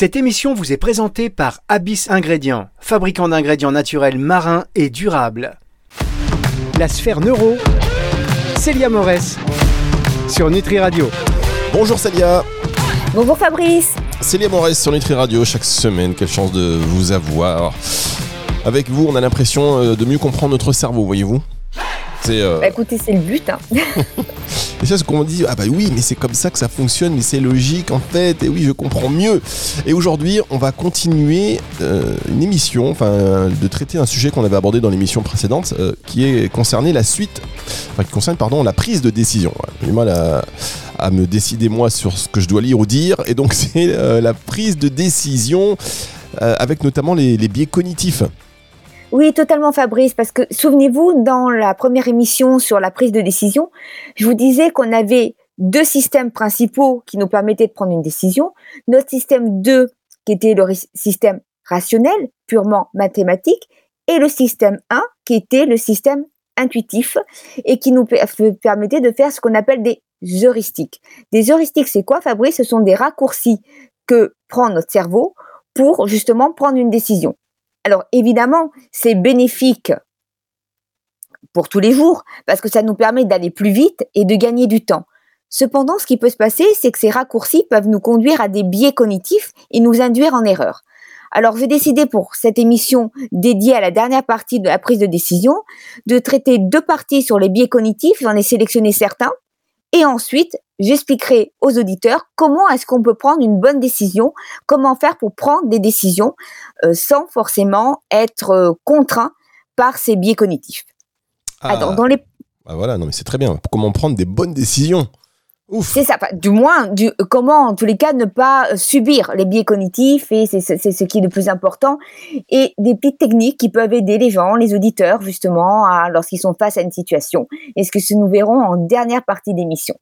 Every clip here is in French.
Cette émission vous est présentée par Abyss Ingrédients, fabricant d'ingrédients naturels marins et durables. La sphère neuro, Célia Morès, sur Nutri Radio. Bonjour Célia. Bonjour Fabrice. Célia Morès sur Nutri Radio chaque semaine. Quelle chance de vous avoir. Avec vous, on a l'impression euh, de mieux comprendre notre cerveau, voyez-vous euh, bah écoutez, c'est le but. Hein. et ça, ce qu'on dit, ah bah oui, mais c'est comme ça que ça fonctionne, mais c'est logique en fait, et oui, je comprends mieux. Et aujourd'hui, on va continuer euh, une émission, enfin, de traiter un sujet qu'on avait abordé dans l'émission précédente, qui est concerné la suite, enfin, qui concerne, pardon, la prise de décision. J'ai du mal à à me décider moi sur ce que je dois lire ou dire. Et donc c'est euh, la prise de décision euh, avec notamment les, biais cognitifs. Oui, totalement Fabrice, parce que souvenez-vous, dans la première émission sur la prise de décision, je vous disais qu'on avait deux systèmes principaux qui nous permettaient de prendre une décision. Notre système 2, qui était le système rationnel, purement mathématique, et le système 1, qui était le système intuitif, et qui nous permettait de faire ce qu'on appelle des heuristiques. Des heuristiques, c'est quoi, Fabrice? Ce sont des raccourcis que prend notre cerveau pour justement prendre une décision. Alors évidemment, c'est bénéfique pour tous les jours parce que ça nous permet d'aller plus vite et de gagner du temps. Cependant, ce qui peut se passer, c'est que ces raccourcis peuvent nous conduire à des biais cognitifs et nous induire en erreur. Alors, j'ai décidé pour cette émission dédiée à la dernière partie de la prise de décision de traiter deux parties sur les biais cognitifs. J'en ai sélectionné certains et ensuite, j'expliquerai aux auditeurs comment est-ce qu'on peut prendre une bonne décision, comment faire pour prendre des décisions euh, sans forcément être euh, contraint par ces biais cognitifs. Ah, dans les... Ah, voilà, non mais c'est très bien. Comment prendre des bonnes décisions c'est ça. Du moins, du, comment, en tous les cas, ne pas subir les biais cognitifs, et c'est ce qui est le plus important, et des petites techniques qui peuvent aider les gens, les auditeurs, justement, lorsqu'ils sont face à une situation. Et ce que nous verrons en dernière partie d'émission?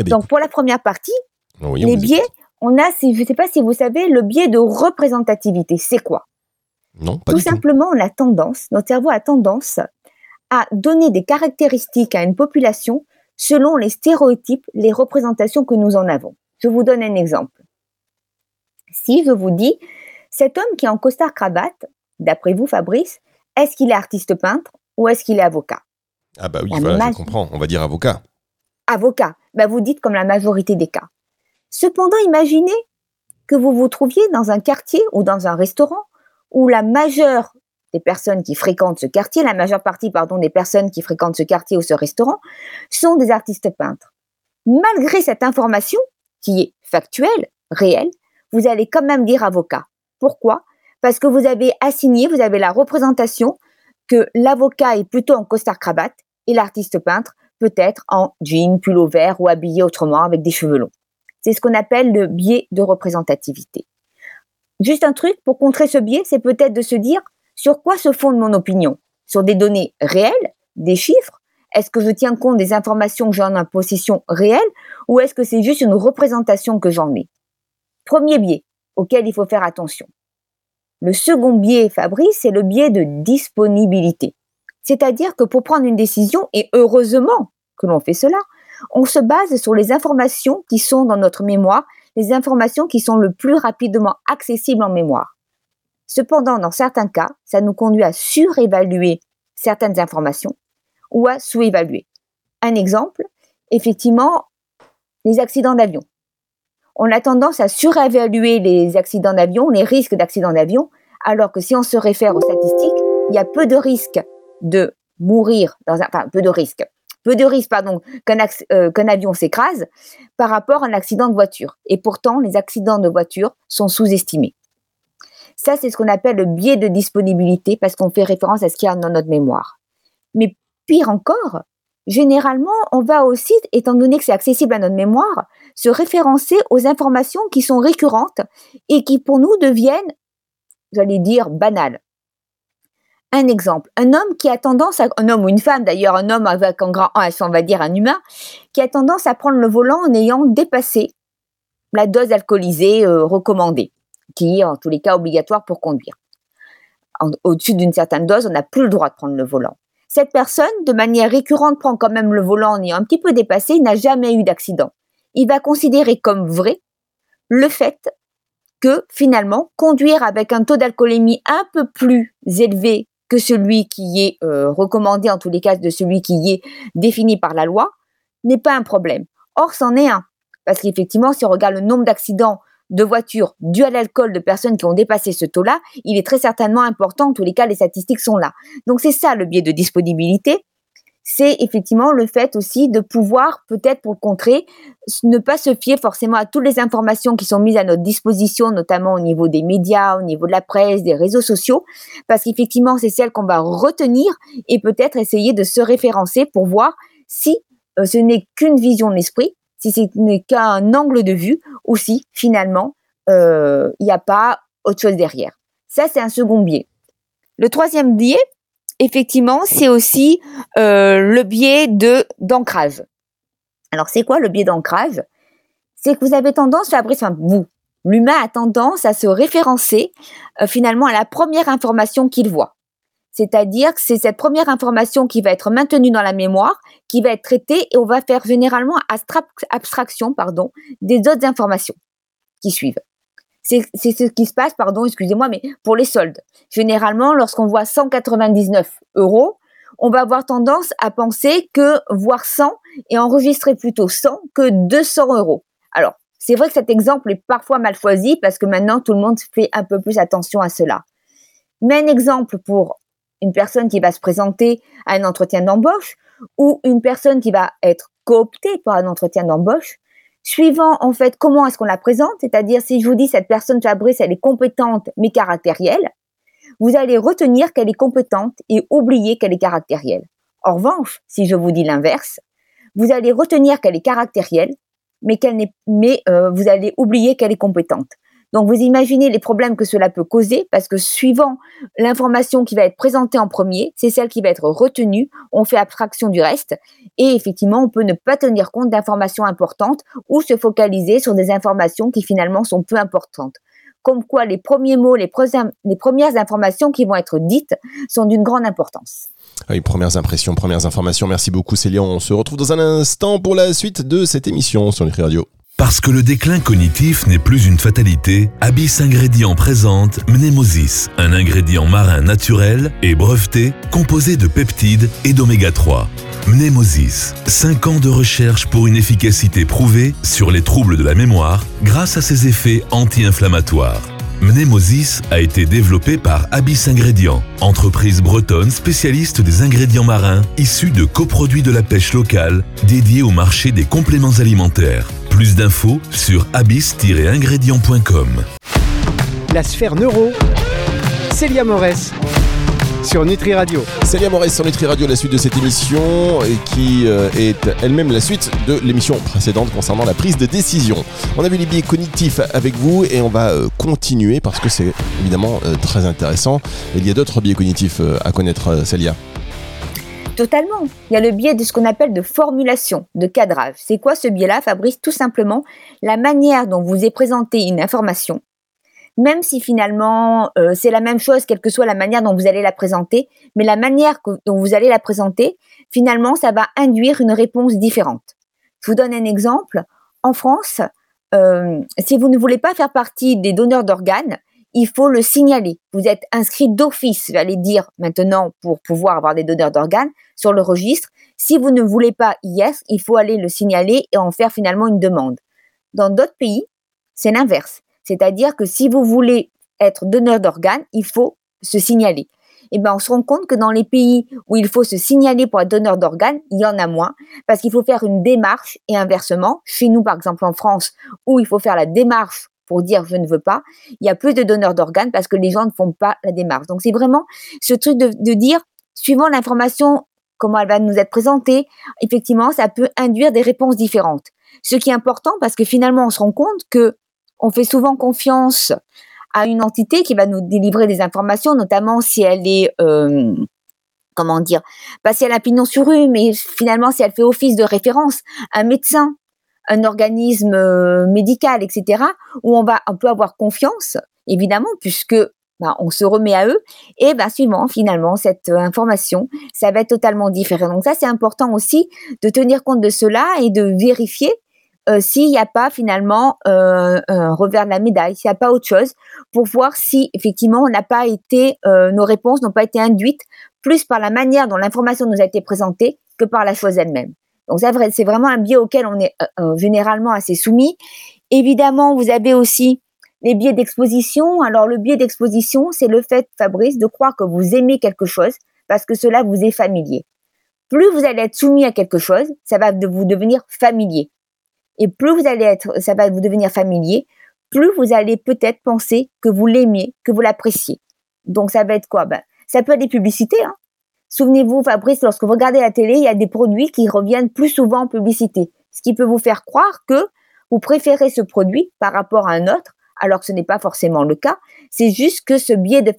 Eh Donc, pour la première partie, les biais, on a, je ne sais pas si vous savez, le biais de représentativité. C'est quoi? Non, pas tout simplement, on a tendance, notre cerveau a tendance à donner des caractéristiques à une population selon les stéréotypes, les représentations que nous en avons. Je vous donne un exemple. Si je vous dis, cet homme qui est en costard cravate, d'après vous Fabrice, est-ce qu'il est artiste peintre ou est-ce qu'il est avocat? Ah bah oui, je comprends, on va dire avocat. Avocat, bah vous dites comme la majorité des cas. Cependant, imaginez que vous vous trouviez dans un quartier ou dans un restaurant où la majeure des personnes qui fréquentent ce quartier, la majeure partie, des personnes qui fréquentent ce quartier ou ce restaurant sont des artistes peintres. Malgré cette information, qui est factuelle, réelle, vous allez quand même dire avocat. Pourquoi? Parce que vous avez assigné, vous avez la représentation que l'avocat est plutôt en costard cravate et l'artiste peintre peut-être en jean, pull vert ou habillé autrement avec des cheveux longs. C'est ce qu'on appelle le biais de représentativité. Juste un truc pour contrer ce biais, c'est peut-être de se dire sur quoi se fonde mon opinion? Sur des données réelles, des chiffres? Est-ce que je tiens compte des informations que j'en ai en possession réelle? Ou est-ce que c'est juste une représentation que j'en ai? Premier biais auquel il faut faire attention. Le second biais, Fabrice, c'est le biais de disponibilité. C'est-à-dire que pour prendre une décision, et heureusement que l'on fait cela, on se base sur les informations qui sont dans notre mémoire, les informations qui sont le plus rapidement accessibles en mémoire. Cependant, dans certains cas, ça nous conduit à surévaluer certaines informations ou à sous-évaluer. Un exemple, effectivement, les accidents d'avion. On a tendance à surévaluer les accidents d'avion, les risques d'accidents d'avion, alors que si on se réfère aux statistiques, il y a peu de risques de mourir dans un, enfin, peu de risques, peu de risques, pardon, qu'un euh, avion s'écrase par rapport à un accident de voiture. Et pourtant, les accidents de voiture sont sous-estimés. Ça, c'est ce qu'on appelle le biais de disponibilité parce qu'on fait référence à ce qu'il y a dans notre mémoire. Mais pire encore, généralement, on va aussi, étant donné que c'est accessible à notre mémoire, se référencer aux informations qui sont récurrentes et qui pour nous deviennent, j'allais dire, banales. Un exemple, un homme qui a tendance à, un homme ou une femme d'ailleurs, un homme avec un grand on va dire un humain, qui a tendance à prendre le volant en ayant dépassé la dose alcoolisée euh, recommandée qui est en tous les cas obligatoire pour conduire. Au-dessus d'une certaine dose, on n'a plus le droit de prendre le volant. Cette personne, de manière récurrente, prend quand même le volant en ayant un petit peu dépassé, n'a jamais eu d'accident. Il va considérer comme vrai le fait que finalement, conduire avec un taux d'alcoolémie un peu plus élevé que celui qui est euh, recommandé, en tous les cas de celui qui est défini par la loi, n'est pas un problème. Or, c'en est un. Parce qu'effectivement, si on regarde le nombre d'accidents de voitures dues à l'alcool de personnes qui ont dépassé ce taux-là, il est très certainement important. En tous les cas, les statistiques sont là. Donc, c'est ça le biais de disponibilité c'est effectivement le fait aussi de pouvoir, peut-être pour le contrer, ne pas se fier forcément à toutes les informations qui sont mises à notre disposition, notamment au niveau des médias, au niveau de la presse, des réseaux sociaux, parce qu'effectivement, c'est celles qu'on va retenir et peut-être essayer de se référencer pour voir si euh, ce n'est qu'une vision de l'esprit, si ce n'est qu'un angle de vue, ou si finalement, euh, il n'y a pas autre chose derrière. Ça, c'est un second biais. Le troisième biais, effectivement, c'est aussi euh, le biais de d'ancrage. Alors, c'est quoi le biais d'ancrage? C'est que vous avez tendance, Fabrice, enfin, vous, l'humain a tendance à se référencer euh, finalement à la première information qu'il voit. C'est-à-dire que c'est cette première information qui va être maintenue dans la mémoire, qui va être traitée et on va faire généralement abstraction pardon, des autres informations qui suivent. C'est ce qui se passe, pardon, excusez-moi, mais pour les soldes. Généralement, lorsqu'on voit 199 euros, on va avoir tendance à penser que voir 100 et enregistrer plutôt 100 que 200 euros. Alors, c'est vrai que cet exemple est parfois mal choisi parce que maintenant tout le monde fait un peu plus attention à cela. Mais un exemple pour une personne qui va se présenter à un entretien d'embauche ou une personne qui va être cooptée par un entretien d'embauche, suivant en fait comment est-ce qu'on la présente, c'est-à-dire si je vous dis cette personne Fabrice, elle est compétente mais caractérielle, vous allez retenir qu'elle est compétente et oublier qu'elle est caractérielle. En revanche, si je vous dis l'inverse, vous allez retenir qu'elle est caractérielle, mais qu'elle n'est, mais euh, vous allez oublier qu'elle est compétente. Donc vous imaginez les problèmes que cela peut causer parce que suivant l'information qui va être présentée en premier, c'est celle qui va être retenue, on fait abstraction du reste et effectivement on peut ne pas tenir compte d'informations importantes ou se focaliser sur des informations qui finalement sont peu importantes. Comme quoi les premiers mots, les, les premières informations qui vont être dites sont d'une grande importance. Ah oui, premières impressions, premières informations. Merci beaucoup Célia. On se retrouve dans un instant pour la suite de cette émission sur Nutri Radio. Parce que le déclin cognitif n'est plus une fatalité, Abyss Ingrédients présente Mnemosis, un ingrédient marin naturel et breveté composé de peptides et d'oméga 3. Mnemosis, 5 ans de recherche pour une efficacité prouvée sur les troubles de la mémoire grâce à ses effets anti-inflammatoires. Mnemosis a été développé par Abyss Ingrédients, entreprise bretonne spécialiste des ingrédients marins issus de coproduits de la pêche locale dédiés au marché des compléments alimentaires. Plus d'infos sur abyss-ingrédients.com. La sphère neuro, Célia Morès sur Nutri Radio. Célia Morès sur Nutri Radio, la suite de cette émission et qui euh, est elle-même la suite de l'émission précédente concernant la prise de décision. On a vu les biais cognitifs avec vous et on va euh, continuer parce que c'est évidemment euh, très intéressant. Il y a d'autres biais cognitifs à connaître, Célia. Totalement. Il y a le biais de ce qu'on appelle de formulation, de cadrage. C'est quoi ce biais-là, Fabrice? Tout simplement la manière dont vous est présentée une information, même si finalement euh, c'est la même chose, quelle que soit la manière dont vous allez la présenter, mais la manière dont vous allez la présenter, finalement, ça va induire une réponse différente. Je vous donne un exemple. En France, euh, si vous ne voulez pas faire partie des donneurs d'organes, il faut le signaler. Vous êtes inscrit d'office, j'allais dire maintenant, pour pouvoir avoir des donneurs d'organes sur le registre. Si vous ne voulez pas yes, il faut aller le signaler et en faire finalement une demande. Dans d'autres pays, c'est l'inverse. C'est-à-dire que si vous voulez être donneur d'organes, il faut se signaler. Eh ben, on se rend compte que dans les pays où il faut se signaler pour être donneur d'organes, il y en a moins, parce qu'il faut faire une démarche et inversement. Chez nous, par exemple, en France, où il faut faire la démarche pour dire je ne veux pas, il y a plus de donneurs d'organes parce que les gens ne font pas la démarche. Donc c'est vraiment ce truc de, dire, suivant l'information, comment elle va nous être présentée, effectivement, ça peut induire des réponses différentes. Ce qui est important parce que finalement, on se rend compte que on fait souvent confiance à une entité qui va nous délivrer des informations, notamment si elle est euh, comment dire, pas si elle a pignon sur rue, mais finalement si elle fait office de référence, un médecin un organisme euh, médical, etc., où on va, on peut avoir confiance, évidemment, puisque ben, on se remet à eux, et ben, suivant finalement cette euh, information, ça va être totalement différent. Donc ça, c'est important aussi de tenir compte de cela et de vérifier euh, s'il n'y a pas finalement un revers de la médaille, s'il n'y a pas autre chose, pour voir si effectivement on n'a pas été, nos réponses n'ont pas été induites plus par la manière dont l'information nous a été présentée que par la chose elle-même. Donc c'est vraiment un biais auquel on est généralement assez soumis. Évidemment, vous avez aussi les biais d'exposition. Alors le biais d'exposition, c'est le fait, Fabrice, de croire que vous aimez quelque chose parce que cela vous est familier. Plus vous allez être soumis à quelque chose, ça va vous devenir familier. Et plus vous allez être, ça va vous devenir familier, plus vous allez peut-être penser que vous l'aimez, que vous l'appréciez. Donc ça va être quoi? Ben, Ça peut être des publicités. Hein. Souvenez-vous, Fabrice, lorsque vous regardez la télé, il y a des produits qui reviennent plus souvent en publicité, ce qui peut vous faire croire que vous préférez ce produit par rapport à un autre, alors que ce n'est pas forcément le cas. C'est juste que ce biais de,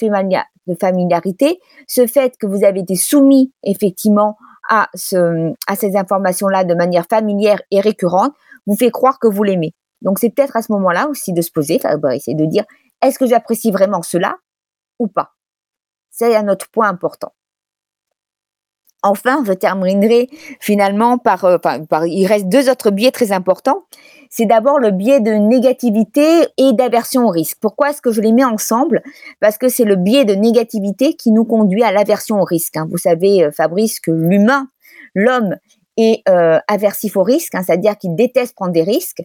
familiarité, ce fait que vous avez été soumis effectivement à, ce, à ces informations-là de manière familière et récurrente, vous fait croire que vous l'aimez. Donc c'est peut-être à ce moment-là aussi de se poser, Fabrice, de dire est-ce que j'apprécie vraiment cela ou pas? C'est un autre point important. Enfin, je terminerai finalement par, euh, par, il reste deux autres biais très importants. C'est d'abord le biais de négativité et d'aversion au risque. Pourquoi est-ce que je les mets ensemble? Parce que c'est le biais de négativité qui nous conduit à l'aversion au risque. Hein. Vous savez, euh, Fabrice, que l'humain, l'homme, est euh, aversif au risque, hein, c'est-à-dire qu'il déteste prendre des risques.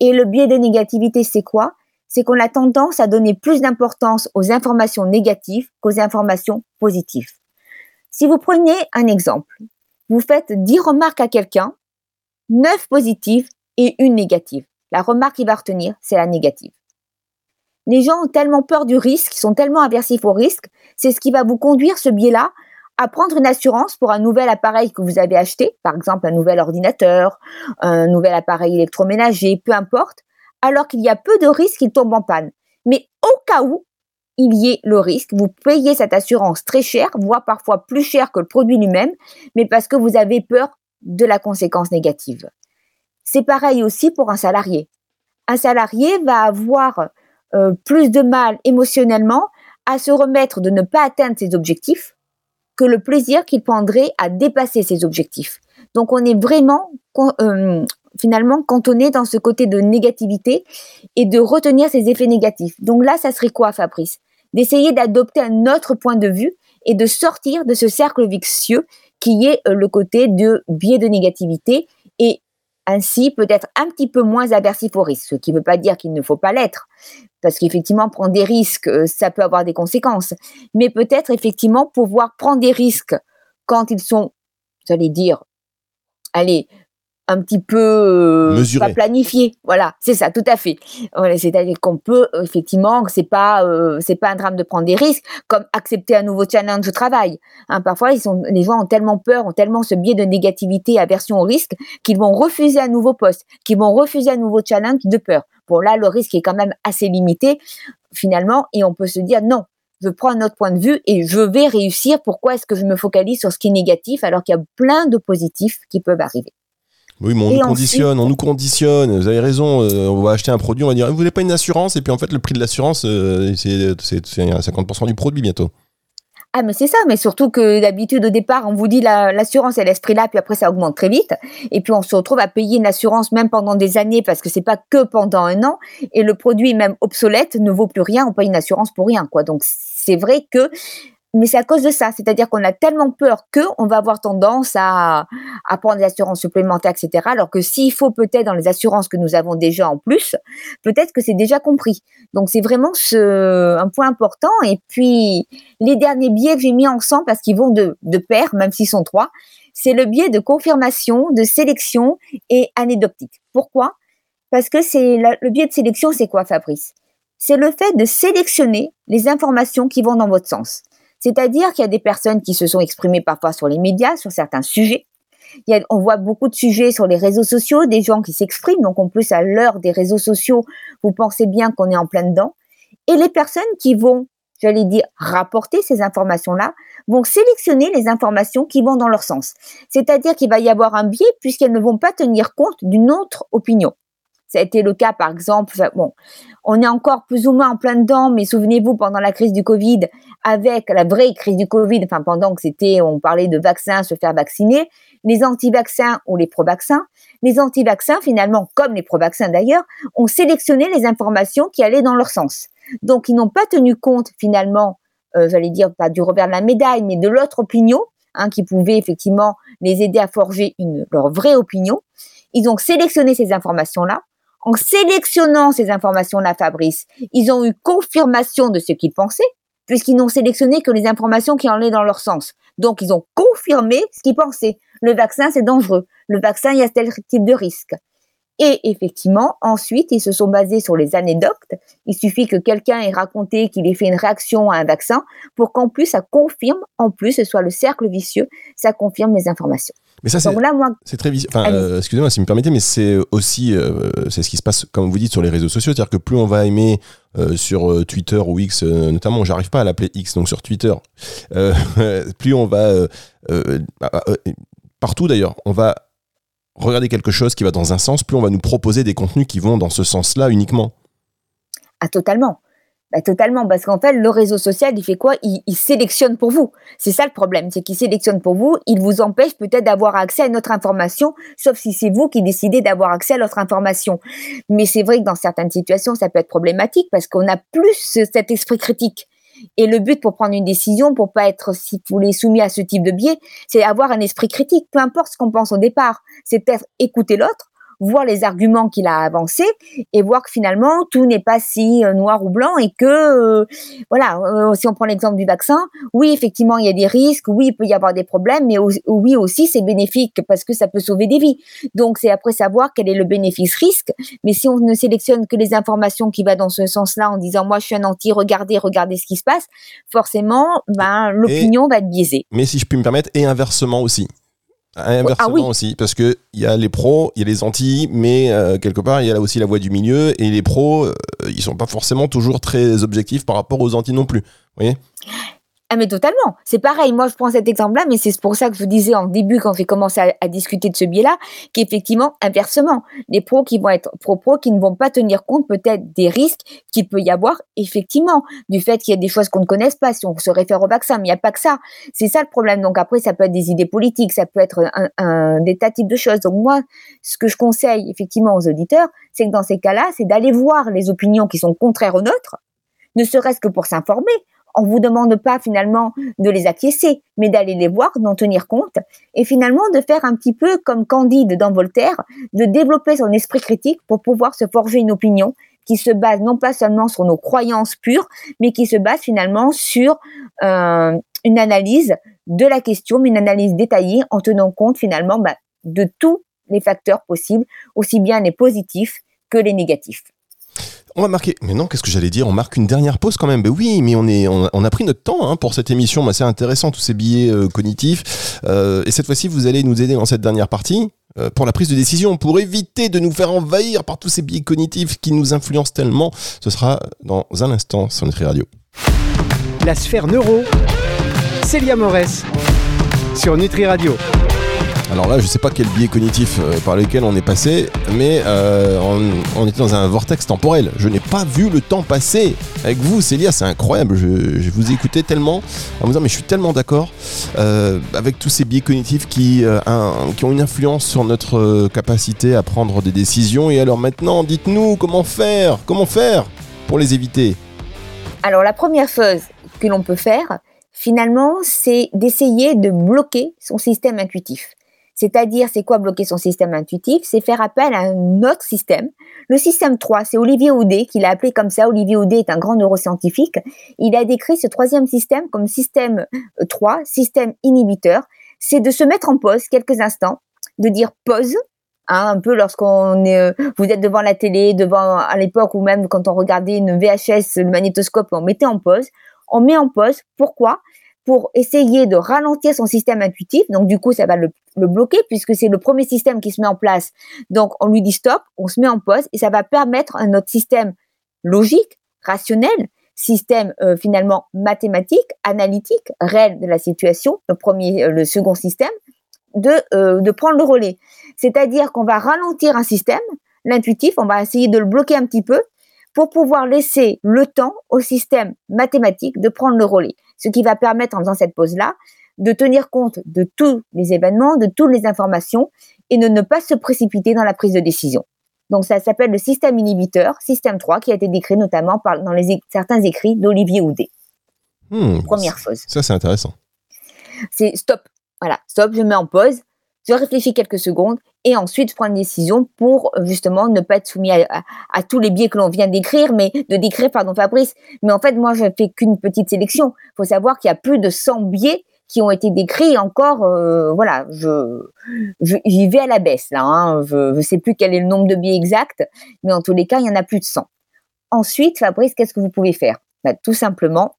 Et le biais de négativité, c'est quoi? C'est qu'on a tendance à donner plus d'importance aux informations négatives qu'aux informations positives. Si vous prenez un exemple, vous faites 10 remarques à quelqu'un, 9 positives et une négative. La remarque qui va retenir, c'est la négative. Les gens ont tellement peur du risque, ils sont tellement aversifs au risque, c'est ce qui va vous conduire, ce biais-là, à prendre une assurance pour un nouvel appareil que vous avez acheté, par exemple un nouvel ordinateur, un nouvel appareil électroménager, peu importe, alors qu'il y a peu de risques qu'il tombe en panne. Mais au cas où, il y ait le risque. Vous payez cette assurance très cher, voire parfois plus cher que le produit lui-même, mais parce que vous avez peur de la conséquence négative. C'est pareil aussi pour un salarié. Un salarié va avoir euh, plus de mal émotionnellement à se remettre de ne pas atteindre ses objectifs que le plaisir qu'il prendrait à dépasser ses objectifs. Donc on est vraiment euh, finalement cantonné dans ce côté de négativité et de retenir ses effets négatifs. Donc là, ça serait quoi, Fabrice? D'essayer d'adopter un autre point de vue et de sortir de ce cercle vicieux qui est euh, le côté de biais de négativité et ainsi peut-être un petit peu moins aversif au risque, ce qui ne veut pas dire qu'il ne faut pas l'être, parce qu'effectivement prendre des risques, euh, ça peut avoir des conséquences, mais peut-être effectivement pouvoir prendre des risques quand ils sont, j'allais dire, allez, un petit peu euh, pas planifié. Voilà, c'est ça, tout à fait. c'est-à-dire qu'on peut effectivement, c'est pas euh, c'est pas un drame de prendre des risques, comme accepter un nouveau challenge au travail. Hein, parfois, ils sont, les gens ont tellement peur, ont tellement ce biais de négativité, aversion au risque, qu'ils vont refuser un nouveau poste, qu'ils vont refuser un nouveau challenge de peur. Bon là, le risque est quand même assez limité finalement, et on peut se dire non, je prends un autre point de vue et je vais réussir. Pourquoi est-ce que je me focalise sur ce qui est négatif alors qu'il y a plein de positifs qui peuvent arriver? Oui, mais on nous conditionne, on nous conditionne. Vous avez raison, euh, on va acheter un produit, on va dire, vous voulez pas une assurance? Et puis en fait, le prix de l'assurance, euh, c'est 50% du produit bientôt. Ah, mais c'est ça, mais surtout que d'habitude, au départ, on vous dit l'assurance, elle est ce prix-là, puis après, ça augmente très vite. Et puis, on se retrouve à payer une assurance même pendant des années, parce que c'est pas que pendant un an. Et le produit, même obsolète, ne vaut plus rien, on paye une assurance pour rien, quoi. Donc, c'est vrai que mais c'est à cause de ça. C'est-à-dire qu'on a tellement peur qu'on va avoir tendance à, à prendre des assurances supplémentaires, etc. Alors que s'il faut peut-être dans les assurances que nous avons déjà en plus, peut-être que c'est déjà compris. Donc c'est vraiment ce, un point important. Et puis les derniers biais que j'ai mis ensemble, parce qu'ils vont de, de pair, même s'ils sont trois, c'est le biais de confirmation, de sélection et anecdotique. Pourquoi? Parce que c'est le biais de sélection, c'est quoi, Fabrice? C'est le fait de sélectionner les informations qui vont dans votre sens. C'est-à-dire qu'il y a des personnes qui se sont exprimées parfois sur les médias, sur certains sujets. On voit beaucoup de sujets sur les réseaux sociaux, des gens qui s'expriment. Donc, en plus, à l'heure des réseaux sociaux, vous pensez bien qu'on est en plein dedans. Et les personnes qui vont, j'allais dire, rapporter ces informations-là, vont sélectionner les informations qui vont dans leur sens. C'est-à-dire qu'il va y avoir un biais puisqu'elles ne vont pas tenir compte d'une autre opinion. Ça a été le cas, par exemple, bon, on est encore plus ou moins en plein dedans, mais souvenez-vous, pendant la crise du Covid, avec la vraie crise du Covid, enfin, pendant que c'était, on parlait de vaccins, se faire vacciner, les anti-vaccins ou les pro-vaccins. Les anti-vaccins, finalement, comme les pro-vaccins d'ailleurs, ont sélectionné les informations qui allaient dans leur sens. Donc, ils n'ont pas tenu compte, finalement, euh, j'allais dire, pas du revers de la médaille, mais de l'autre opinion, hein, qui pouvait effectivement les aider à forger leur vraie opinion. Ils ont sélectionné ces informations-là. En sélectionnant ces informations-là, Fabrice, ils ont eu confirmation de ce qu'ils pensaient, puisqu'ils n'ont sélectionné que les informations qui allaient dans leur sens. Donc, ils ont confirmé ce qu'ils pensaient. Le vaccin, c'est dangereux. Le vaccin, il y a tel type de risque. Et effectivement, ensuite, ils se sont basés sur les anecdotes. Il suffit que quelqu'un ait raconté qu'il ait fait une réaction à un vaccin pour qu'en plus, ça confirme, en plus, ce soit le cercle vicieux, ça confirme les informations. Mais ça, c'est, très vicieux. Enfin, euh, excusez-moi si vous me permettez, mais c'est aussi, euh, c'est ce qui se passe, comme vous dites, sur les réseaux sociaux. C'est-à-dire que plus on va aimer euh, sur Twitter ou X, notamment, j'arrive pas à l'appeler X, donc sur Twitter, plus on va, partout d'ailleurs, on va regarder quelque chose qui va dans un sens, plus on va nous proposer des contenus qui vont dans ce sens-là uniquement. Ah, totalement. Bah, totalement, parce qu'en fait, le réseau social, il fait quoi? Il, sélectionne pour vous. C'est ça le problème, c'est qu'il sélectionne pour vous. Il vous empêche peut-être d'avoir accès à notre information, sauf si c'est vous qui décidez d'avoir accès à notre information. Mais c'est vrai que dans certaines situations, ça peut être problématique parce qu'on a plus cet esprit critique. Et le but pour prendre une décision, pour pas être, si vous voulez, soumis à ce type de biais, c'est avoir un esprit critique, peu importe ce qu'on pense au départ. C'est peut-être écouter l'autre, voir les arguments qu'il a avancés et voir que finalement tout n'est pas si euh, noir ou blanc et que euh, voilà euh, si on prend l'exemple du vaccin oui effectivement il y a des risques oui il peut y avoir des problèmes mais oui aussi c'est bénéfique parce que ça peut sauver des vies. Donc c'est après savoir quel est le bénéfice risque mais si on ne sélectionne que les informations qui vont dans ce sens-là en disant moi je suis un anti regardez regardez ce qui se passe forcément ben l'opinion va être biaisée. mais si je puis me permettre et inversement aussi Inversement ah aussi, parce que il y a les pros, il y a les anti, mais euh, quelque part il y a aussi la voie du milieu et les pros, euh, ils sont pas forcément toujours très objectifs par rapport aux anti non plus. Vous voyez? Ah mais totalement. C'est pareil. Moi, je prends cet exemple-là, mais c'est pour ça que je vous disais en début, quand j'ai commencé à, discuter de ce biais-là, qu'effectivement, inversement, les pros qui vont être pro-pro, qui ne vont pas tenir compte peut-être des risques qu'il peut y avoir, effectivement, du fait qu'il y a des choses qu'on ne connaisse pas, si on se réfère au vaccin, mais il n'y a pas que ça. C'est ça le problème. Donc après, ça peut être des idées politiques, ça peut être un, un, des tas de types de choses. Donc moi, ce que je conseille effectivement aux auditeurs, c'est que dans ces cas-là, c'est d'aller voir les opinions qui sont contraires aux nôtres, ne serait-ce que pour s'informer on vous demande pas finalement de les acquiescer, mais d'aller les voir, d'en tenir compte, et finalement de faire un petit peu comme Candide dans Voltaire, de développer son esprit critique pour pouvoir se forger une opinion qui se base non pas seulement sur nos croyances pures, mais qui se base finalement sur euh, une analyse de la question, mais une analyse détaillée en tenant compte finalement bah, de tous les facteurs possibles, aussi bien les positifs que les négatifs. On va marquer. Mais non, qu'est-ce que j'allais dire? On marque une dernière pause quand même. Ben oui, mais on a pris notre temps hein, pour cette émission. Ben, c'est intéressant tous ces billets euh, cognitifs. Euh, et cette fois-ci, vous allez nous aider dans cette dernière partie euh, pour la prise de décision, pour éviter de nous faire envahir par tous ces billets cognitifs qui nous influencent tellement. Ce sera dans un instant sur Nutri Radio. La sphère neuro, Célia Morès sur Nutri Radio. Alors là, je sais pas quel biais cognitif euh, par lequel on est passé, mais euh, on, était dans un vortex temporel. Je n'ai pas vu le temps passer avec vous, Célia, c'est incroyable. Je, vous ai écouté tellement en me disant, mais je suis tellement d'accord euh, avec tous ces biais cognitifs qui, qui ont une influence sur notre capacité à prendre des décisions. Et alors maintenant, dites-nous comment faire, comment faire pour les éviter? Alors la première chose que l'on peut faire, finalement, c'est d'essayer de bloquer son système intuitif. C'est-à-dire, c'est quoi bloquer son système intuitif? C'est faire appel à un autre système. Le système 3, c'est Olivier Houdet qui l'a appelé comme ça. Olivier Houdet est un grand neuroscientifique. Il a décrit ce troisième système comme système 3, euh, système inhibiteur. C'est de se mettre en pause quelques instants, de dire pause, hein, un peu lorsqu'on est, euh, vous êtes devant la télé, devant à l'époque ou même quand on regardait une VHS, le magnétoscope, on mettait en pause. On met en pause. Pourquoi? Pour essayer de ralentir son système intuitif. Donc, du coup, ça va le, bloquer puisque c'est le premier système qui se met en place. Donc, on lui dit stop, on se met en pause et ça va permettre à notre système logique, rationnel, système euh, finalement mathématique, analytique, réel de la situation, le premier, euh, le second système, de, euh, de prendre le relais. C'est-à-dire qu'on va ralentir un système, l'intuitif, on va essayer de le bloquer un petit peu pour pouvoir laisser le temps au système mathématique de prendre le relais. Ce qui va permettre, en faisant cette pause-là, de tenir compte de tous les événements, de toutes les informations et de ne pas se précipiter dans la prise de décision. Donc ça s'appelle le système inhibiteur, système 3, qui a été décrit notamment par, dans les, certains écrits d'Olivier Houdet. Hmm, Première chose. Ça, c'est intéressant. C'est stop. Voilà, stop, je mets en pause, je réfléchis quelques secondes et ensuite je prends une décision pour justement ne pas être soumis à, tous les biais que l'on vient d'écrire, mais de décrire, pardon Fabrice. Mais en fait, moi, je fais qu'une petite sélection. Il faut savoir qu'il y a plus de 100 biais qui ont été décrits encore, euh, voilà, je, j'y vais à la baisse là, hein, je ne sais plus quel est le nombre de biais exact, mais en tous les cas, il y en a plus de 100. Ensuite, Fabrice, qu'est-ce que vous pouvez faire? Bah, Tout simplement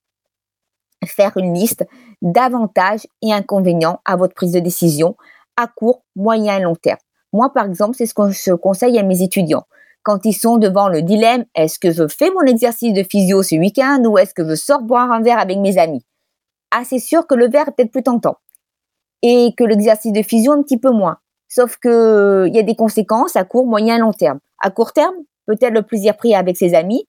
faire une liste d'avantages et inconvénients à votre prise de décision à court, moyen et long terme. Moi, par exemple, c'est ce que je conseille à mes étudiants. Quand ils sont devant le dilemme, est-ce que je fais mon exercice de physio ce week-end ou est-ce que je sors boire un verre avec mes amis? Ah, c'est sûr que le verre est peut-être plus tentant. Et que l'exercice de fusion un petit peu moins. Sauf que il y a des conséquences à court, moyen et long terme. À court terme, peut-être le plaisir pris avec ses amis,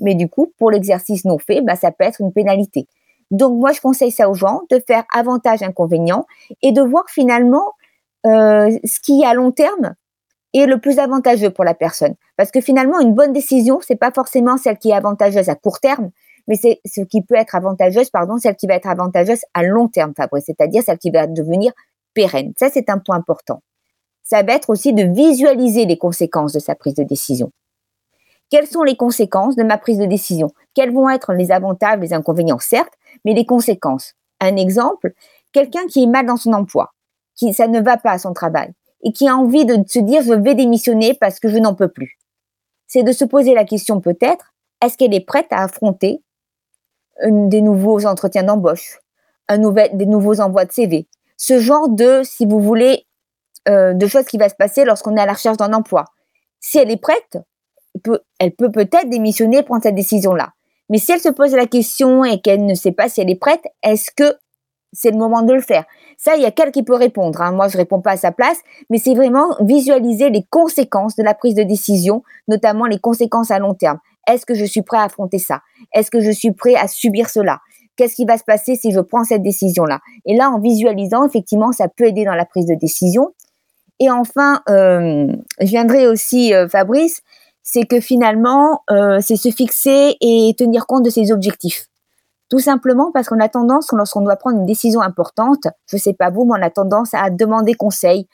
mais du coup, pour l'exercice non fait, bah, ça peut être une pénalité. Donc moi, je conseille ça aux gens, de faire avantage-inconvénient et de voir finalement euh, ce qui à long terme est le plus avantageux pour la personne. Parce que finalement, une bonne décision, c'est pas forcément celle qui est avantageuse à court terme, mais c'est ce qui peut être avantageuse, pardon, celle qui va être avantageuse à long terme, Fabrice, c'est-à-dire celle qui va devenir pérenne. Ça, c'est un point important. Ça va être aussi de visualiser les conséquences de sa prise de décision. Quelles sont les conséquences de ma prise de décision? Quels vont être les avantages, les inconvénients, certes, mais les conséquences. Un exemple, quelqu'un qui est mal dans son emploi, qui ça ne va pas à son travail et qui a envie de se dire je vais démissionner parce que je n'en peux plus. C'est de se poser la question peut-être, est-ce qu'elle est prête à affronter des nouveaux entretiens d'embauche, un nouvel, des nouveaux envois de CV. Ce genre de, si vous voulez, euh, de choses qui va se passer lorsqu'on est à la recherche d'un emploi. Si elle est prête, elle peut peut-être démissionner, prendre cette décision-là. Mais si elle se pose la question et qu'elle ne sait pas si elle est prête, est-ce que c'est le moment de le faire Ça, il y a quelqu'un qui peut répondre. Hein. Moi, je réponds pas à sa place, mais c'est vraiment visualiser les conséquences de la prise de décision, notamment les conséquences à long terme. Est-ce que je suis prêt à affronter ça? Est-ce que je suis prêt à subir cela? Qu'est-ce qui va se passer si je prends cette décision-là? Et là, en visualisant, effectivement, ça peut aider dans la prise de décision. Et enfin, euh, je viendrai aussi, euh, Fabrice, c'est que finalement, euh, c'est se fixer et tenir compte de ses objectifs. Tout simplement parce qu'on a tendance, lorsqu'on doit prendre une décision importante, je sais pas vous, mais on a tendance à demander conseil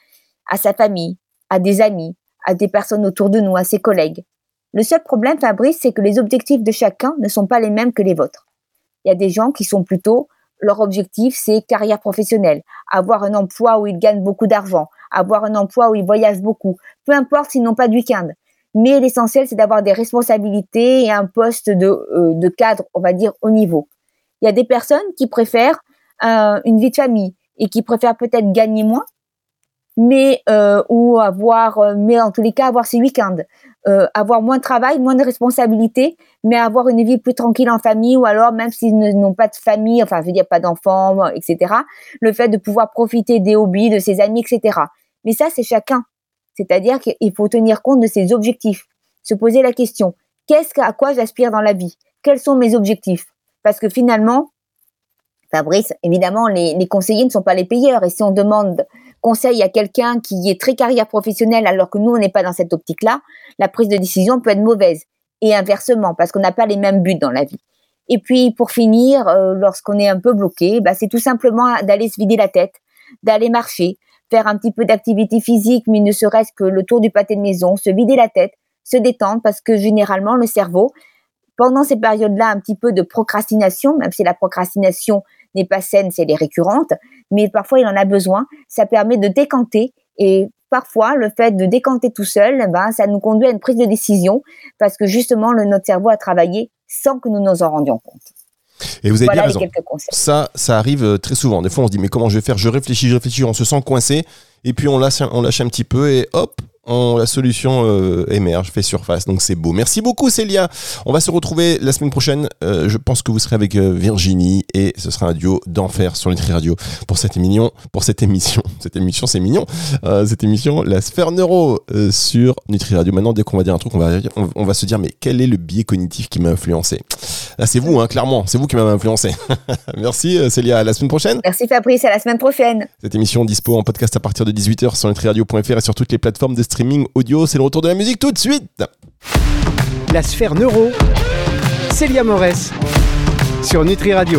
à sa famille, à des amis, à des personnes autour de nous, à ses collègues. Le seul problème, Fabrice, c'est que les objectifs de chacun ne sont pas les mêmes que les vôtres. Il y a des gens qui sont plutôt, leur objectif, c'est carrière professionnelle, avoir un emploi où ils gagnent beaucoup d'argent, avoir un emploi où ils voyagent beaucoup, peu importe s'ils n'ont pas de week-end. Mais l'essentiel, c'est d'avoir des responsabilités et un poste de, euh, de cadre, on va dire, au niveau. Il y a des personnes qui préfèrent euh, une vie de famille et qui préfèrent peut-être gagner moins, mais euh, ou avoir, euh, mais en tous les cas avoir ses week-ends, euh, avoir moins de travail, moins de responsabilités, mais avoir une vie plus tranquille en famille, ou alors même s'ils n'ont pas de famille, enfin je veux dire pas d'enfants, etc. Le fait de pouvoir profiter des hobbies, de ses amis, etc. Mais ça c'est chacun, c'est-à-dire qu'il faut tenir compte de ses objectifs, se poser la question qu'est-ce à quoi j'aspire dans la vie, quels sont mes objectifs, parce que finalement Fabrice, évidemment, les, conseillers ne sont pas les payeurs. Et si on demande conseil à quelqu'un qui est très carrière professionnelle alors que nous, on n'est pas dans cette optique-là, la prise de décision peut être mauvaise. Et inversement, parce qu'on n'a pas les mêmes buts dans la vie. Et puis, pour finir, euh, lorsqu'on est un peu bloqué, bah, c'est tout simplement d'aller se vider la tête, d'aller marcher, faire un petit peu d'activité physique, mais ne serait-ce que le tour du pâté de maison, se vider la tête, se détendre, parce que généralement, le cerveau, pendant ces périodes-là, un petit peu de procrastination, même si la procrastination n'est pas saine, c'est les récurrentes, mais parfois il en a besoin. Ça permet de décanter et parfois le fait de décanter tout seul, eh ben, ça nous conduit à une prise de décision parce que justement le, notre cerveau a travaillé sans que nous nous en rendions compte. Et vous avez bien raison. Ça, ça arrive euh, très souvent. Des fois, on se dit mais comment je vais faire? Je réfléchis, je réfléchis, on se sent coincé et puis on lâche, on lâche un petit peu et hop, la solution euh, émerge, fait surface, donc c'est beau. Merci beaucoup Célia. On va se retrouver la semaine prochaine. Euh, je pense que vous serez avec euh, Virginie et ce sera un duo d'enfer sur Nutri Radio pour cette émission. Pour cette émission, cette émission c'est mignon. cette émission, la sphère neuro sur Nutri Radio. Maintenant, dès qu'on va dire un truc, on va, on, va se dire mais quel est le biais cognitif qui m'a influencé? Là, c'est vous, hein, clairement, c'est vous qui m'avez influencé. Merci Célia. À la semaine prochaine. Merci Fabrice. À la semaine prochaine. Cette émission dispo en podcast à partir de 18h sur nutriradio.fr et sur toutes les plateformes de streaming streaming audio. C'est le retour de la musique tout de suite. La sphère neuro, Célia Morès sur Nutri Radio.